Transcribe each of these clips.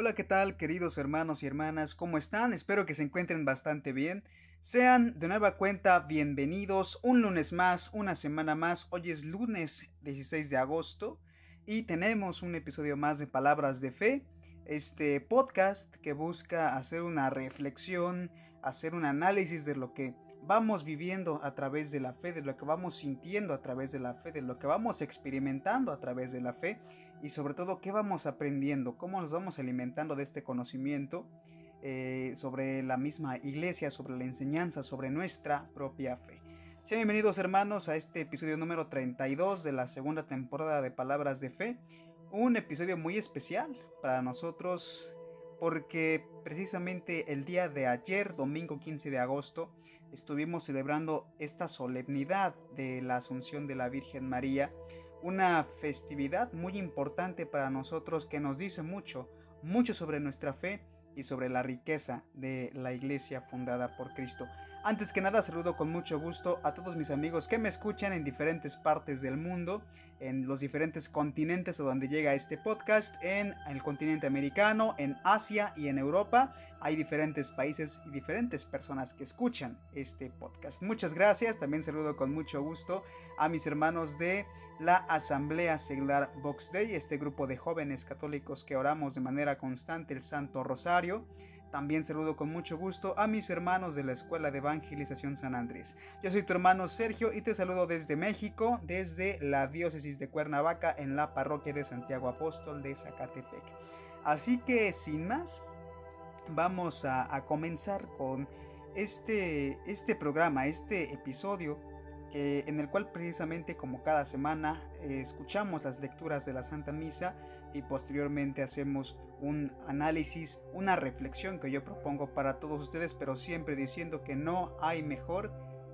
Hola, ¿qué tal queridos hermanos y hermanas? ¿Cómo están? Espero que se encuentren bastante bien. Sean de nueva cuenta bienvenidos un lunes más, una semana más. Hoy es lunes 16 de agosto y tenemos un episodio más de Palabras de Fe, este podcast que busca hacer una reflexión, hacer un análisis de lo que vamos viviendo a través de la fe, de lo que vamos sintiendo a través de la fe, de lo que vamos experimentando a través de la fe y sobre todo qué vamos aprendiendo, cómo nos vamos alimentando de este conocimiento eh, sobre la misma iglesia, sobre la enseñanza, sobre nuestra propia fe. Sean bienvenidos hermanos a este episodio número 32 de la segunda temporada de Palabras de Fe, un episodio muy especial para nosotros porque precisamente el día de ayer, domingo 15 de agosto, estuvimos celebrando esta solemnidad de la Asunción de la Virgen María, una festividad muy importante para nosotros que nos dice mucho, mucho sobre nuestra fe y sobre la riqueza de la iglesia fundada por Cristo. Antes que nada saludo con mucho gusto a todos mis amigos que me escuchan en diferentes partes del mundo, en los diferentes continentes a donde llega este podcast, en el continente americano, en Asia y en Europa. Hay diferentes países y diferentes personas que escuchan este podcast. Muchas gracias, también saludo con mucho gusto a mis hermanos de la Asamblea Seglar Box Day, este grupo de jóvenes católicos que oramos de manera constante el Santo Rosario. También saludo con mucho gusto a mis hermanos de la Escuela de Evangelización San Andrés. Yo soy tu hermano Sergio y te saludo desde México, desde la diócesis de Cuernavaca en la parroquia de Santiago Apóstol de Zacatepec. Así que sin más, vamos a, comenzar con este, este programa, este episodio en el cual precisamente como cada semana eh, escuchamos las lecturas de la Santa Misa y posteriormente hacemos un análisis, una reflexión que yo propongo para todos ustedes, pero siempre diciendo que no hay mejor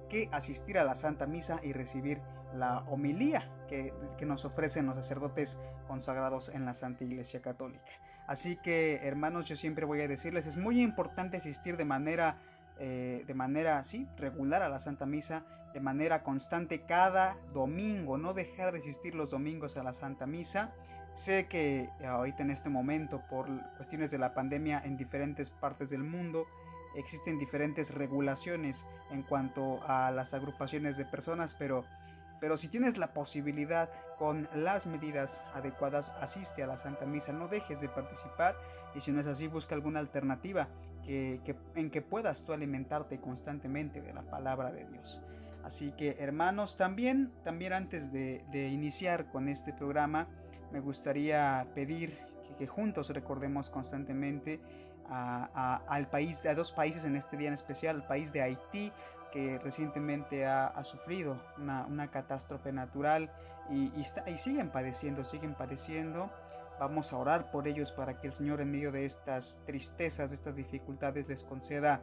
que asistir a la Santa Misa y recibir la homilía que, nos ofrecen los sacerdotes consagrados en la Santa Iglesia Católica. Así que hermanos, yo siempre voy a decirles, es muy importante asistir de manera, eh, de manera así, regular a la Santa Misa, de manera constante cada domingo, no dejar de asistir los domingos a la Santa Misa. Sé que eh, ahorita en este momento, por cuestiones de la pandemia en diferentes partes del mundo, existen diferentes regulaciones en cuanto a las agrupaciones de personas, pero, pero si tienes la posibilidad con las medidas adecuadas, asiste a la Santa Misa, no dejes de participar y si no es así, busca alguna alternativa que, en que puedas tú alimentarte constantemente de la palabra de Dios. Así que hermanos, también, también antes de, de iniciar con este programa, me gustaría pedir que, juntos recordemos constantemente a, al país, a dos países en este día en especial, el país de Haití, que recientemente ha, sufrido una, catástrofe natural y, y, siguen padeciendo, siguen padeciendo. Vamos a orar por ellos para que el Señor en medio de estas tristezas, de estas dificultades, les conceda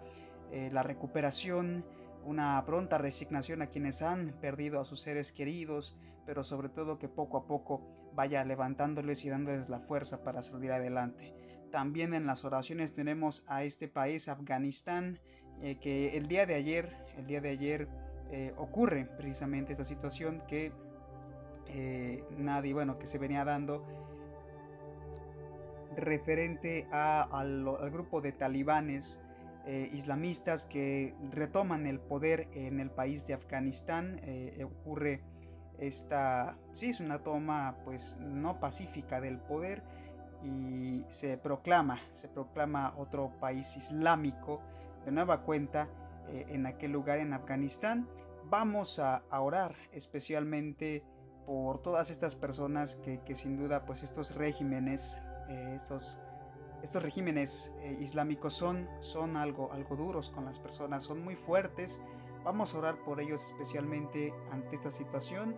eh, la recuperación, una pronta resignación a quienes han perdido a sus seres queridos, pero sobre todo que poco a poco vaya levantándoles y dándoles la fuerza para salir adelante. También en las oraciones tenemos a este país, Afganistán, eh, que el día de ayer, el día de ayer eh, ocurre precisamente esta situación que eh, nadie, bueno, que se venía dando referente al, grupo de talibanes islamistas que retoman el poder en el país de Afganistán. ocurre esta sí es una toma pues no pacífica del poder y se proclama se proclama otro país islámico de nueva cuenta eh, en aquel lugar en Afganistán vamos a, orar especialmente por todas estas personas que, sin duda pues estos regímenes eh, estos estos regímenes eh, islámicos son, son algo, algo duros con las personas, son muy fuertes. Vamos a orar por ellos especialmente ante esta situación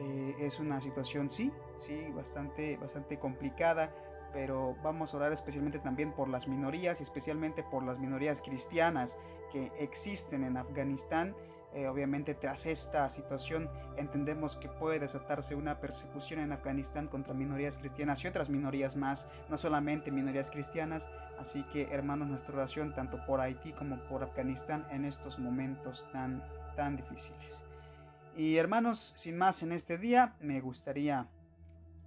eh, es una situación, sí, sí, bastante, bastante complicada, pero vamos a orar especialmente también por las minorías y especialmente por las minorías cristianas que existen en Afganistán. Eh, obviamente tras esta situación entendemos que puede desatarse una persecución en Afganistán contra minorías cristianas y otras minorías más, no solamente minorías cristianas, así que hermanos nuestra oración tanto por Haití como por Afganistán en estos momentos tan, tan difíciles. Y hermanos, sin más en este día, me gustaría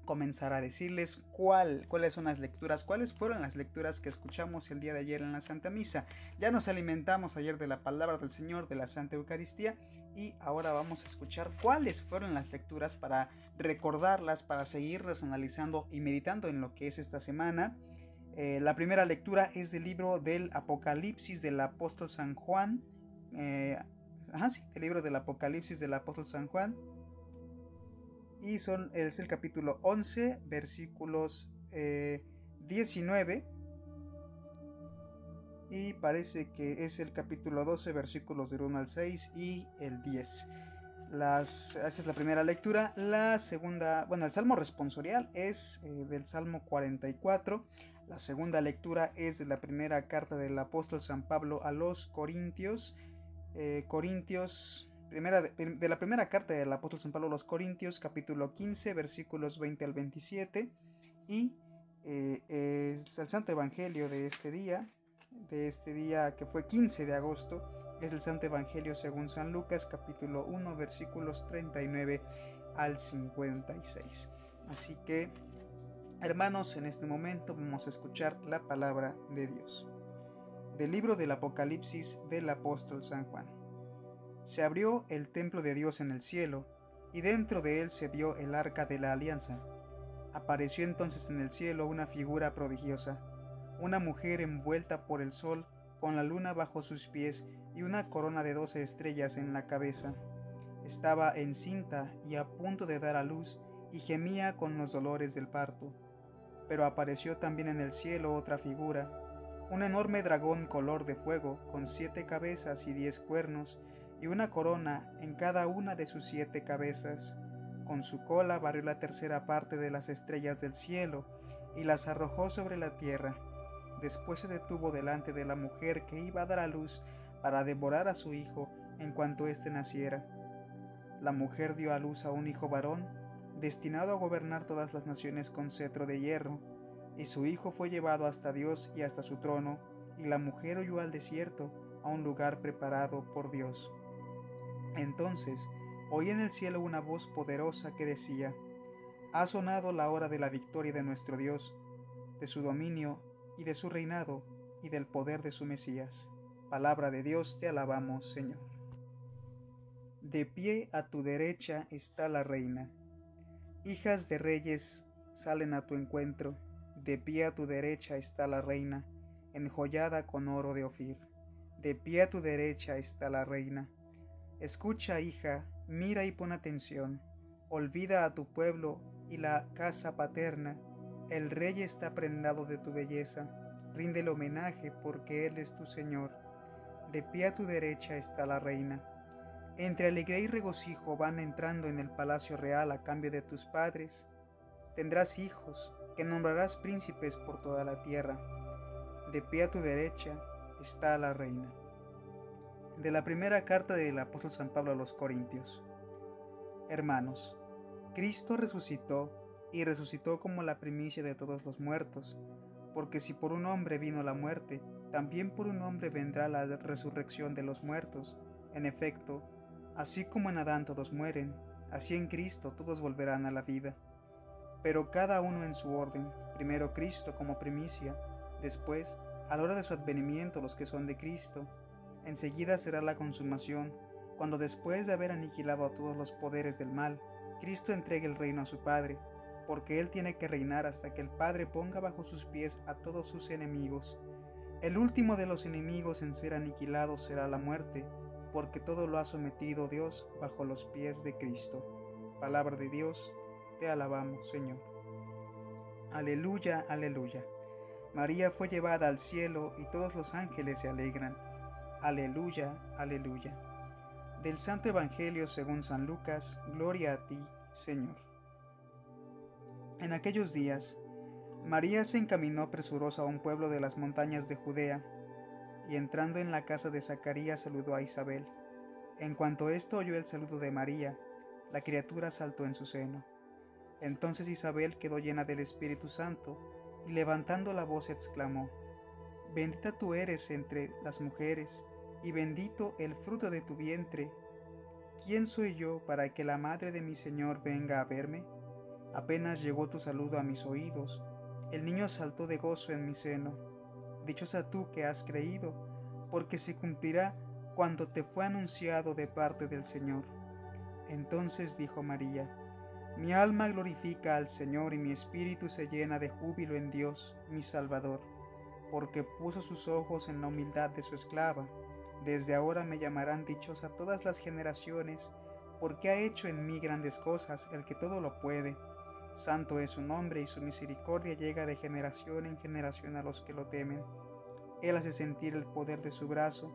comenzar a decirles cuál, cuáles son las lecturas, cuáles fueron las lecturas que escuchamos el día de ayer en la Santa Misa. Ya nos alimentamos ayer de la palabra del Señor, de la Santa Eucaristía, y ahora vamos a escuchar cuáles fueron las lecturas para recordarlas, para seguirlas analizando y meditando en lo que es esta semana. Eh, la primera lectura es del libro del Apocalipsis del apóstol San Juan. Eh, sí, el libro del Apocalipsis del apóstol San Juan y son, es el capítulo 11, versículos 19 eh, y parece que es el capítulo 12, versículos del 1 al 6 y el 10. Las, esa es la primera lectura. La segunda, bueno, el salmo responsorial es eh, del Salmo 44. La segunda lectura es de la primera carta del apóstol San Pablo a los Corintios. Eh, Corintios de, la primera carta del apóstol San Pablo a los Corintios, capítulo 15, versículos 20 al 27, y eh, es el Santo Evangelio de este día, de este día que fue 15 de agosto, es el Santo Evangelio según San Lucas, capítulo 1, versículos 39 al 56. Así que, hermanos, en este momento vamos a escuchar la palabra de Dios. Del libro del Apocalipsis del apóstol San Juan. Se abrió el templo de Dios en el cielo, y dentro de él se vio el arca de la alianza. Apareció entonces en el cielo una figura prodigiosa, una mujer envuelta por el sol, con la luna bajo sus pies y una corona de doce estrellas en la cabeza. Estaba encinta y a punto de dar a luz, y gemía con los dolores del parto. Pero apareció también en el cielo otra figura, un enorme dragón color de fuego, con siete cabezas y diez cuernos, y una corona en cada una de sus siete cabezas. Con su cola barrió la tercera parte de las estrellas del cielo y las arrojó sobre la tierra. Después se detuvo delante de la mujer que iba a dar a luz para devorar a su hijo en cuanto éste naciera. La mujer dio a luz a un hijo varón, destinado a gobernar todas las naciones con cetro de hierro, y su hijo fue llevado hasta Dios y hasta su trono, y la mujer huyó al desierto, a un lugar preparado por Dios. Entonces oí en el cielo una voz poderosa que decía, Ha sonado la hora de la victoria de nuestro Dios, de su dominio y de su reinado y del poder de su Mesías. Palabra de Dios, te alabamos, Señor. De pie a tu derecha está la reina. Hijas de reyes salen a tu encuentro. De pie a tu derecha está la reina, enjollada con oro de Ofir. De pie a tu derecha está la reina Escucha, hija, mira y pon atención. Olvida a tu pueblo y la casa paterna. El rey está prendado de tu belleza. Ríndele homenaje porque él es tu Señor. De pie a tu derecha está la reina. Entre alegría y regocijo van entrando en el palacio real a cambio de tus padres. Tendrás hijos, que nombrarás príncipes por toda la tierra. De pie a tu derecha está la reina de la primera carta del apóstol San Pablo a los Corintios. Hermanos, Cristo resucitó y resucitó como la primicia de todos los muertos, porque si por un hombre vino la muerte, también por un hombre vendrá la resurrección de los muertos. En efecto, así como en Adán todos mueren, así en Cristo todos volverán a la vida. Pero cada uno en su orden, primero Cristo como primicia, después, a la hora de su advenimiento los que son de Cristo, Enseguida será la consumación, cuando después de haber aniquilado a todos los poderes del mal, Cristo entregue el reino a su Padre, porque Él tiene que reinar hasta que el Padre ponga bajo sus pies a todos sus enemigos. El último de los enemigos en ser aniquilado será la muerte, porque todo lo ha sometido Dios bajo los pies de Cristo. Palabra de Dios, te alabamos, Señor. Aleluya, aleluya. María fue llevada al cielo y todos los ángeles se alegran. Aleluya, aleluya. Del Santo Evangelio según San Lucas, gloria a ti, Señor. En aquellos días, María se encaminó presurosa a un pueblo de las montañas de Judea, y entrando en la casa de Zacarías saludó a Isabel. En cuanto esto oyó el saludo de María, la criatura saltó en su seno. Entonces Isabel quedó llena del Espíritu Santo, y levantando la voz exclamó, Bendita tú eres entre las mujeres, y bendito el fruto de tu vientre. ¿Quién soy yo para que la madre de mi Señor venga a verme? Apenas llegó tu saludo a mis oídos, el niño saltó de gozo en mi seno. Dichosa tú que has creído, porque se cumplirá cuando te fue anunciado de parte del Señor. Entonces dijo María, Mi alma glorifica al Señor y mi espíritu se llena de júbilo en Dios, mi Salvador, porque puso sus ojos en la humildad de su esclava. Desde ahora me llamarán dichosa todas las generaciones, porque ha hecho en mí grandes cosas el que todo lo puede. Santo es su nombre y su misericordia llega de generación en generación a los que lo temen. Él hace sentir el poder de su brazo,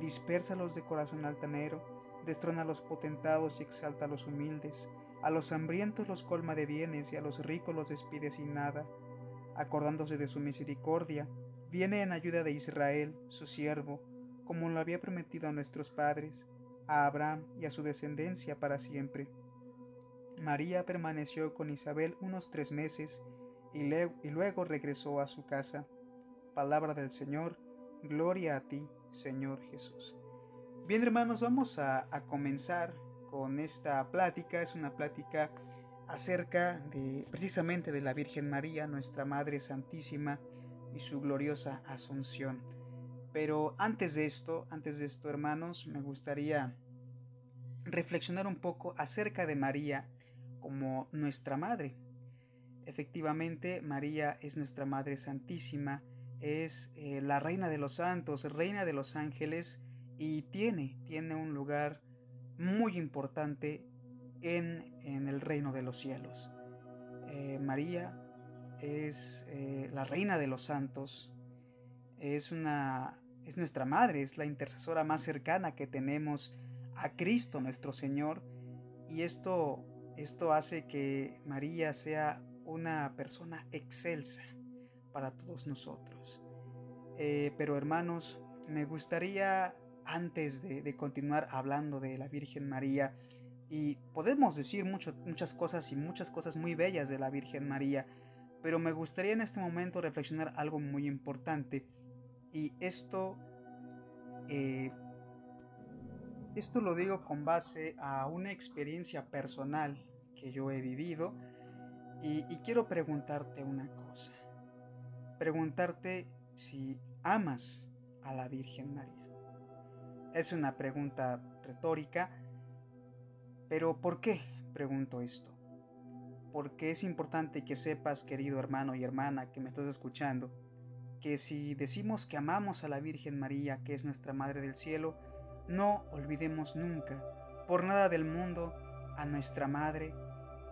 dispersa los de corazón altanero, destrona a los potentados y exalta a los humildes, a los hambrientos los colma de bienes y a los ricos los despide sin nada. Acordándose de su misericordia, viene en ayuda de Israel, su siervo, como lo había prometido a nuestros padres, a Abraham y a su descendencia para siempre. María permaneció con Isabel unos tres meses y, luego regresó a su casa. Palabra del Señor, gloria a ti, Señor Jesús. Bien hermanos, vamos a, comenzar con esta plática. Es una plática acerca de precisamente de la Virgen María, nuestra Madre Santísima y su gloriosa Asunción. Pero antes de esto, antes de esto hermanos, me gustaría reflexionar un poco acerca de María como nuestra madre. Efectivamente, María es nuestra Madre Santísima, es eh, la Reina de los Santos, Reina de los Ángeles y tiene, tiene un lugar muy importante en, el reino de los cielos. Eh, María es eh, la Reina de los Santos, es, una, es nuestra Madre, es la intercesora más cercana que tenemos a Cristo nuestro Señor y esto esto hace que María sea una persona excelsa para todos nosotros. Eh, pero hermanos, me gustaría, antes de, continuar hablando de la Virgen María, y podemos decir muchas cosas y muchas cosas muy bellas de la Virgen María, pero me gustaría en este momento reflexionar algo muy importante. Y esto, eh, esto lo digo con base a una experiencia personal que yo he vivido y, quiero preguntarte una cosa. Preguntarte si amas a la Virgen María. Es una pregunta retórica, pero ¿por qué pregunto esto? Porque es importante que sepas, querido hermano y hermana que me estás escuchando, que si decimos que amamos a la Virgen María, que es nuestra Madre del Cielo, no olvidemos nunca, por nada del mundo, a nuestra Madre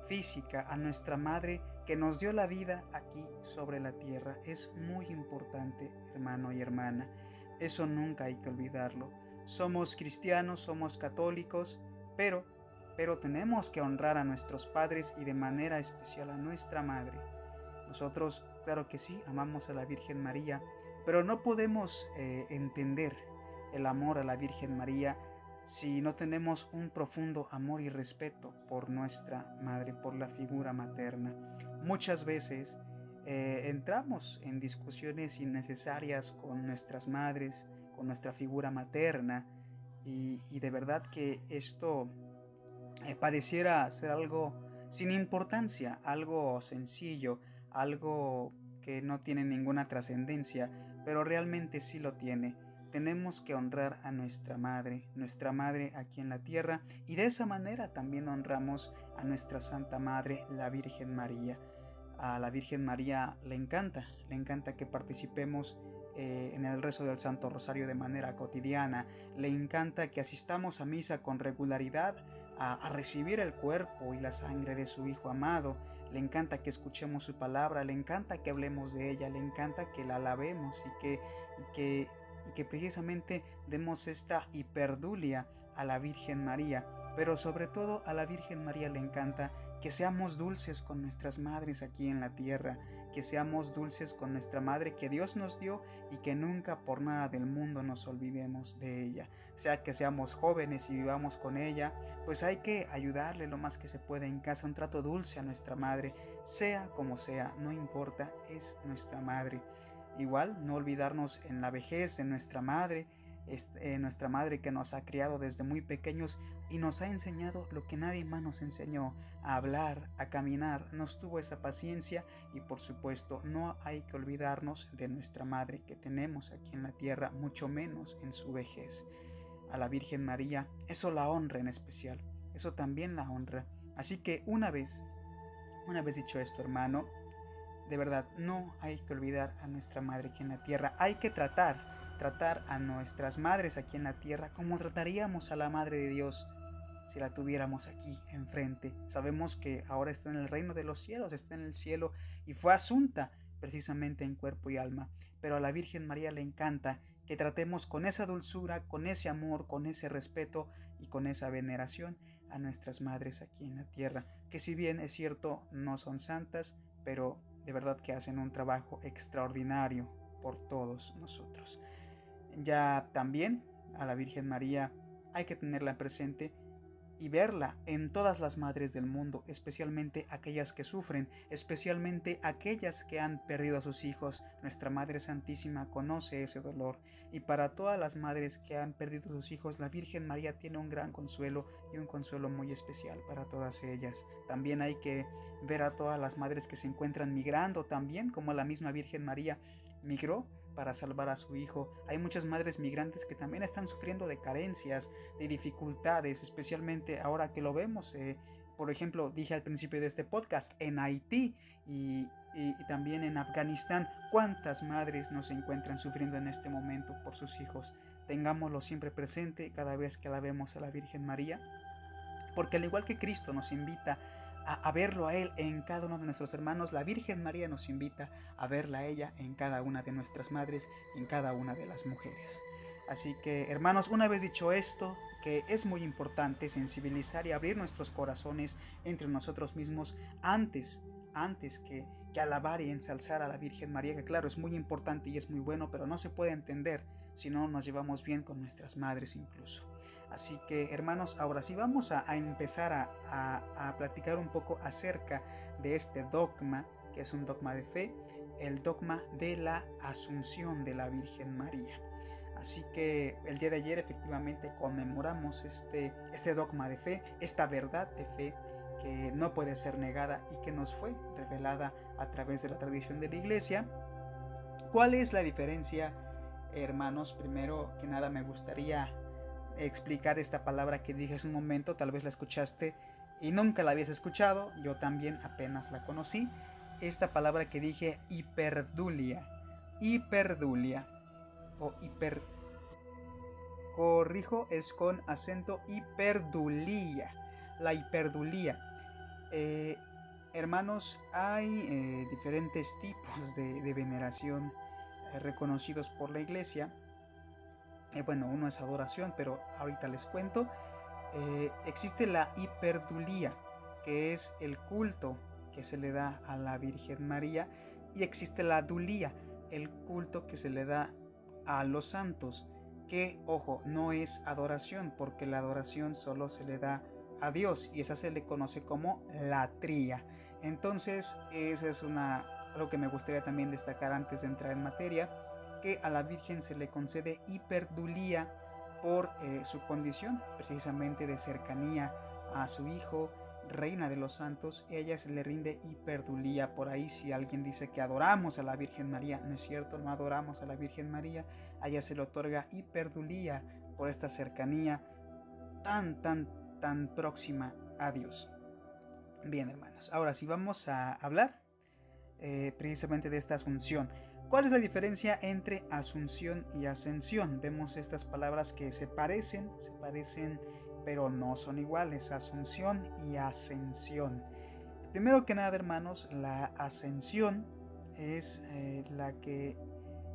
física, a nuestra Madre que nos dio la vida aquí sobre la tierra. Es muy importante, hermano y hermana. Eso nunca hay que olvidarlo. Somos cristianos, somos católicos, pero, pero tenemos que honrar a nuestros padres y de manera especial a nuestra Madre. Nosotros, claro que sí, amamos a la Virgen María, pero no podemos eh, entender el amor a la Virgen María si no tenemos un profundo amor y respeto por nuestra madre, por la figura materna. Muchas veces eh, entramos en discusiones innecesarias con nuestras madres, con nuestra figura materna, y, de verdad que esto eh, pareciera ser algo sin importancia, algo sencillo, algo que no tiene ninguna trascendencia, pero realmente sí lo tiene. Tenemos que honrar a nuestra Madre, nuestra Madre aquí en la tierra, y de esa manera también honramos a nuestra Santa Madre, la Virgen María. A la Virgen María le encanta, le encanta que participemos eh, en el rezo del Santo Rosario de manera cotidiana, le encanta que asistamos a misa con regularidad, a, recibir el cuerpo y la sangre de su Hijo amado, le encanta que escuchemos su palabra, le encanta que hablemos de ella, le encanta que la alabemos y que, que y que precisamente demos esta hiperdulia a la Virgen María, pero sobre todo a la Virgen María le encanta que seamos dulces con nuestras madres aquí en la tierra, que seamos dulces con nuestra madre que Dios nos dio y que nunca por nada del mundo nos olvidemos de ella. Sea que seamos jóvenes y vivamos con ella, pues hay que ayudarle lo más que se pueda en casa, un trato dulce a nuestra madre, sea como sea, no importa, es nuestra madre. Igual, no olvidarnos en la vejez de nuestra madre, eh, nuestra madre que nos ha criado desde muy pequeños y nos ha enseñado lo que nadie más nos enseñó, a hablar, a caminar, nos tuvo esa paciencia y por supuesto no hay que olvidarnos de nuestra madre que tenemos aquí en la tierra, mucho menos en su vejez. A la Virgen María, eso la honra en especial, eso también la honra. Así que una vez, una vez dicho esto hermano, de verdad no hay que olvidar a nuestra madre aquí en la tierra, hay que tratar tratar a nuestras madres aquí en la tierra como trataríamos a la Madre de Dios si la tuviéramos aquí enfrente. Sabemos que ahora está en el reino de los cielos, está en el cielo y fue asunta precisamente en cuerpo y alma. Pero a la Virgen María le encanta que tratemos con esa dulzura, con ese amor, con ese respeto y con esa veneración a nuestras madres aquí en la tierra, que si bien es cierto no son santas, pero de verdad que hacen un trabajo extraordinario por todos nosotros. Ya también a la Virgen María hay que tenerla presente y verla en todas las madres del mundo, especialmente aquellas que sufren, especialmente aquellas que han perdido a sus hijos. Nuestra Madre Santísima conoce ese dolor y para todas las madres que han perdido a sus hijos, la Virgen María tiene un gran consuelo y un consuelo muy especial para todas ellas. También hay que ver a todas las madres que se encuentran migrando también, como la misma Virgen María migró para salvar a su hijo. Hay muchas madres migrantes que también están sufriendo de carencias, de dificultades, especialmente ahora que lo vemos. Eh, por ejemplo, dije al principio de este podcast, en Haití y, también en Afganistán, cuántas madres nos encuentran sufriendo en este momento por sus hijos. Tengámoslo siempre presente cada vez que la vemos a la Virgen María, porque al igual que Cristo nos invita a, verlo a Él en cada uno de nuestros hermanos. La Virgen María nos invita a verla a ella en cada una de nuestras madres y en cada una de las mujeres. Así que, hermanos, una vez dicho esto, que es muy importante sensibilizar y abrir nuestros corazones entre nosotros mismos antes, antes que, que alabar y ensalzar a la Virgen María, que claro, es muy importante y es muy bueno, pero no se puede entender si no nos llevamos bien con nuestras madres incluso. Así que hermanos, ahora sí vamos a, empezar a, platicar un poco acerca de este dogma, que es un dogma de fe, el dogma de la Asunción de la Virgen María. Así que el día de ayer efectivamente conmemoramos este, este dogma de fe, esta verdad de fe que no puede ser negada y que nos fue revelada a través de la tradición de la iglesia. ¿Cuál es la diferencia, hermanos? Primero que nada me gustaría explicar esta palabra que dije hace un momento, tal vez la escuchaste y nunca la habías escuchado, yo también apenas la conocí. Esta palabra que dije hiperdulia, hiperdulia o hiper corrijo es con acento hiperdulía, la hiperdulía. Eh, hermanos, hay eh, diferentes tipos de, veneración reconocidos por la iglesia eh, bueno, uno es adoración, pero ahorita les cuento. Eh, existe la hiperdulía, que es el culto que se le da a la Virgen María, y existe la dulía, el culto que se le da a los santos, que, ojo, no es adoración, porque la adoración solo se le da a Dios, y esa se le conoce como latría. Entonces, esa es una, algo que me gustaría también destacar antes de entrar en materia que a la Virgen se le concede hiperdulía por eh, su condición precisamente de cercanía a su Hijo, Reina de los Santos, ella se le rinde hiperdulía. Por ahí si alguien dice que adoramos a la Virgen María, no es cierto, no adoramos a la Virgen María, a ella se le otorga hiperdulía por esta cercanía tan, tan, tan próxima a Dios. Bien, hermanos, ahora sí vamos a hablar eh, precisamente de esta asunción. ¿Cuál es la diferencia entre asunción y ascensión? Vemos estas palabras que se parecen, se parecen, pero no son iguales, asunción y ascensión. Primero que nada, hermanos, la ascensión es eh, la que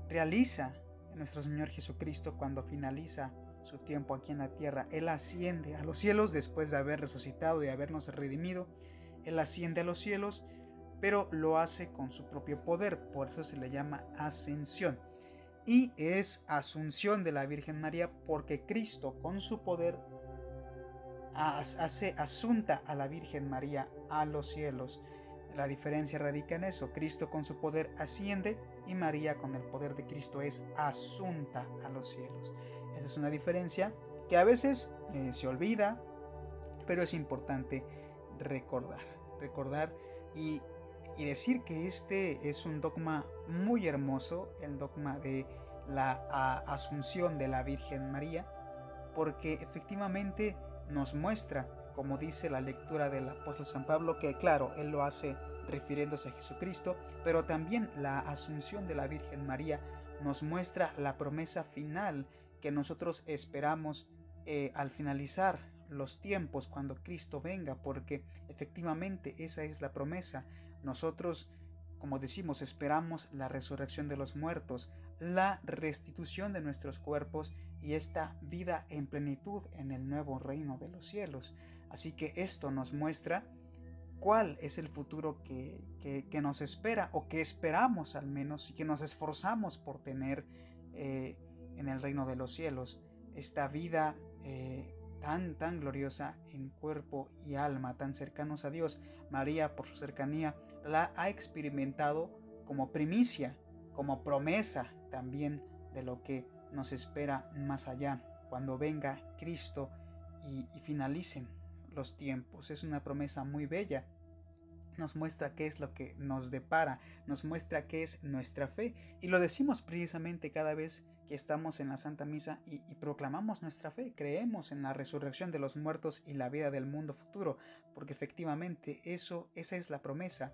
realiza nuestro Señor Jesucristo cuando finaliza su tiempo aquí en la tierra. Él asciende a los cielos después de haber resucitado y habernos redimido. Él asciende a los cielos pero lo hace con su propio poder, por eso se le llama ascensión. Y es asunción de la Virgen María porque Cristo con su poder hace asunta a la Virgen María a los cielos. La diferencia radica en eso. Cristo con su poder asciende y María con el poder de Cristo es asunta a los cielos. Esa es una diferencia que a veces eh, se olvida, pero es importante recordar, recordar y, y decir que este es un dogma muy hermoso, el dogma de la asunción de la Virgen María, porque efectivamente nos muestra, como dice la lectura del apóstol San Pablo, que claro, él lo hace refiriéndose a Jesucristo, pero también la asunción de la Virgen María nos muestra la promesa final que nosotros esperamos eh, al finalizar los tiempos cuando Cristo venga, porque efectivamente esa es la promesa. Nosotros, como decimos, esperamos la resurrección de los muertos, la restitución de nuestros cuerpos y esta vida en plenitud en el nuevo reino de los cielos. Así que esto nos muestra cuál es el futuro que, nos espera o que esperamos al menos y que nos esforzamos por tener eh, en el reino de los cielos. Esta vida eh, tan, tan gloriosa en cuerpo y alma, tan cercanos a Dios. María, por su cercanía, la ha experimentado como primicia, como promesa también de lo que nos espera más allá, cuando venga Cristo y, finalicen los tiempos. Es una promesa muy bella. Nos muestra qué es lo que nos depara, nos muestra qué es nuestra fe. Y lo decimos precisamente cada vez que estamos en la Santa Misa y, y, proclamamos nuestra fe, creemos en la resurrección de los muertos y la vida del mundo futuro, porque efectivamente eso, esa es la promesa.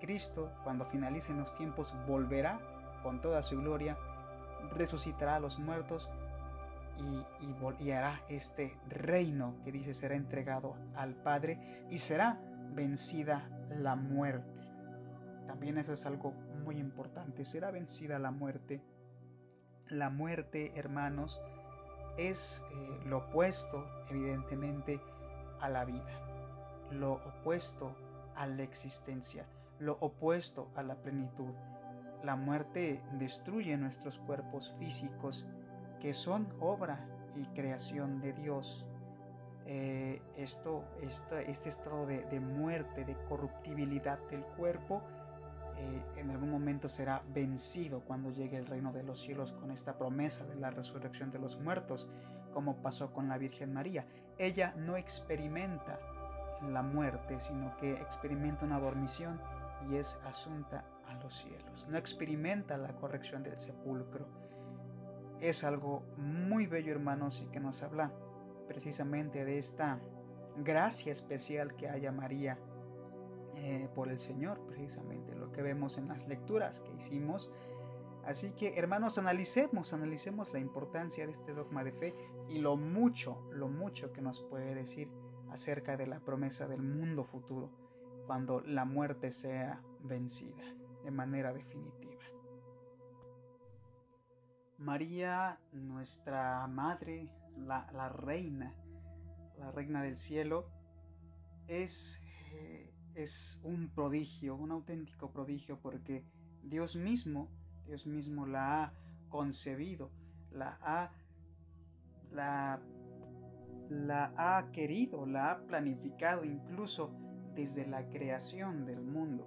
Cristo, cuando finalicen los tiempos, volverá con toda su gloria resucitará a los muertos y, hará este reino que dice será entregado al Padre y será vencida la muerte. También eso es algo muy importante, será vencida la muerte. La muerte, hermanos, es eh, lo opuesto, evidentemente, a la vida, lo opuesto a la existencia, lo opuesto a la plenitud. La muerte destruye nuestros cuerpos físicos que son obra y creación de Dios. Eh, esto, este estado de, muerte, de corruptibilidad del cuerpo, eh, en algún momento será vencido cuando llegue el reino de los cielos con esta promesa de la resurrección de los muertos, como pasó con la Virgen María. Ella no experimenta la muerte, sino que experimenta una dormición y es asunta a los cielos, no experimenta la corrección del sepulcro. Es algo muy bello, hermanos, y que nos habla precisamente de esta gracia especial que haya María eh, por el Señor, precisamente lo que vemos en las lecturas que hicimos. Así que, hermanos, analicemos, analicemos la importancia de este dogma de fe y lo mucho, lo mucho que nos puede decir acerca de la promesa del mundo futuro cuando la muerte sea vencida de manera definitiva. María, nuestra madre, la, reina, la reina del cielo, es, eh, es un prodigio, un auténtico prodigio, porque Dios mismo, Dios mismo la ha concebido, la ha, la, la ha querido, la ha planificado incluso desde la creación del mundo.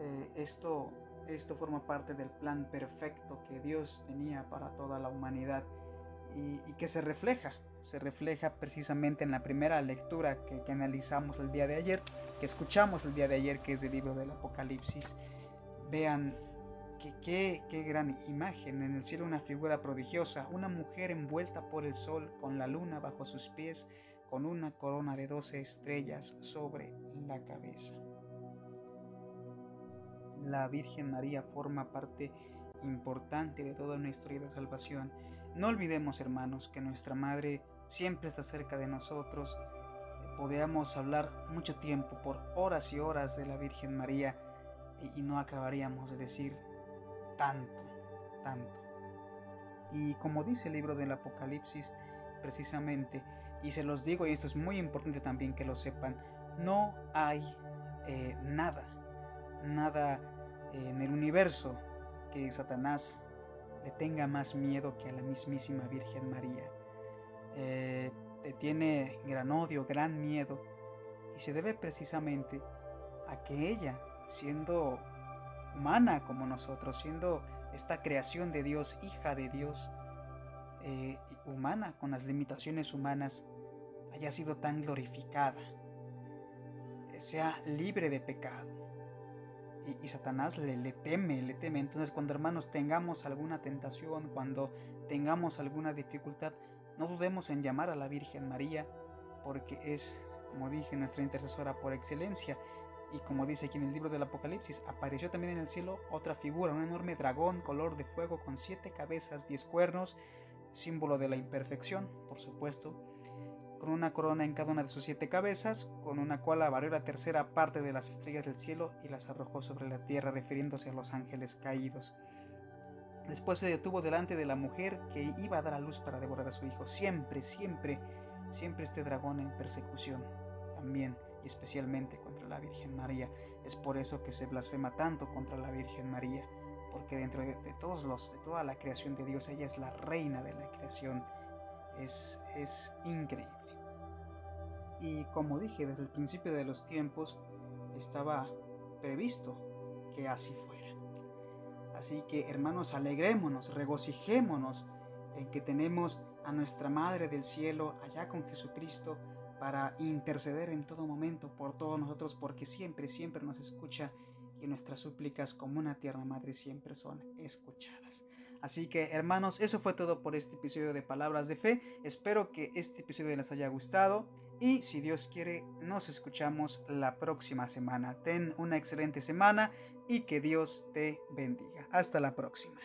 Eh, esto, esto forma parte del plan perfecto que Dios tenía para toda la humanidad y, que se refleja, se refleja precisamente en la primera lectura que, analizamos el día de ayer, que escuchamos el día de ayer, que es del libro del Apocalipsis. Vean qué gran imagen. En el cielo una figura prodigiosa, una mujer envuelta por el sol, con la luna bajo sus pies, con una corona de doce estrellas sobre la cabeza la Virgen María forma parte importante de toda nuestra vida de salvación. No olvidemos, hermanos, que nuestra Madre siempre está cerca de nosotros. Podríamos hablar mucho tiempo, por horas y horas, de la Virgen María y, no acabaríamos de decir tanto, tanto. Y como dice el libro del Apocalipsis, precisamente, y se los digo, y esto es muy importante también que lo sepan, no hay eh, nada nada en el universo que Satanás le tenga más miedo que a la mismísima Virgen María. Eh, tiene gran odio, gran miedo, y se debe precisamente a que ella, siendo humana como nosotros, siendo esta creación de Dios, hija de Dios, eh, humana, con las limitaciones humanas, haya sido tan glorificada, sea libre de pecado. Y, y, Satanás le, le teme, le teme. Entonces cuando hermanos tengamos alguna tentación, cuando tengamos alguna dificultad, no dudemos en llamar a la Virgen María, porque es, como dije, nuestra intercesora por excelencia. Y como dice aquí en el libro del Apocalipsis, apareció también en el cielo otra figura, un enorme dragón color de fuego con siete cabezas, diez cuernos, símbolo de la imperfección, por supuesto, con una corona en cada una de sus siete cabezas, con una cola barrió la tercera parte de las estrellas del cielo y las arrojó sobre la tierra, refiriéndose a los ángeles caídos. Después se detuvo delante de la mujer que iba a dar a luz para devorar a su hijo. Siempre, siempre, siempre este dragón en persecución, también y especialmente la Virgen María. Es por eso que se blasfema tanto contra la Virgen María, porque dentro de, todos los, de toda la creación de Dios, ella es la reina de la creación. Es, es increíble. Y como dije, desde el principio de los tiempos estaba previsto que así fuera. Así que hermanos, alegrémonos, regocijémonos en que tenemos a nuestra Madre del Cielo allá con Jesucristo para interceder en todo momento por todos nosotros, porque siempre, siempre nos escucha y nuestras súplicas como una tierna madre siempre son escuchadas. Así que hermanos, eso fue todo por este episodio de Palabras de Fe. Espero que este episodio les haya gustado y si Dios quiere, nos escuchamos la próxima semana. Ten una excelente semana y que Dios te bendiga. Hasta la próxima.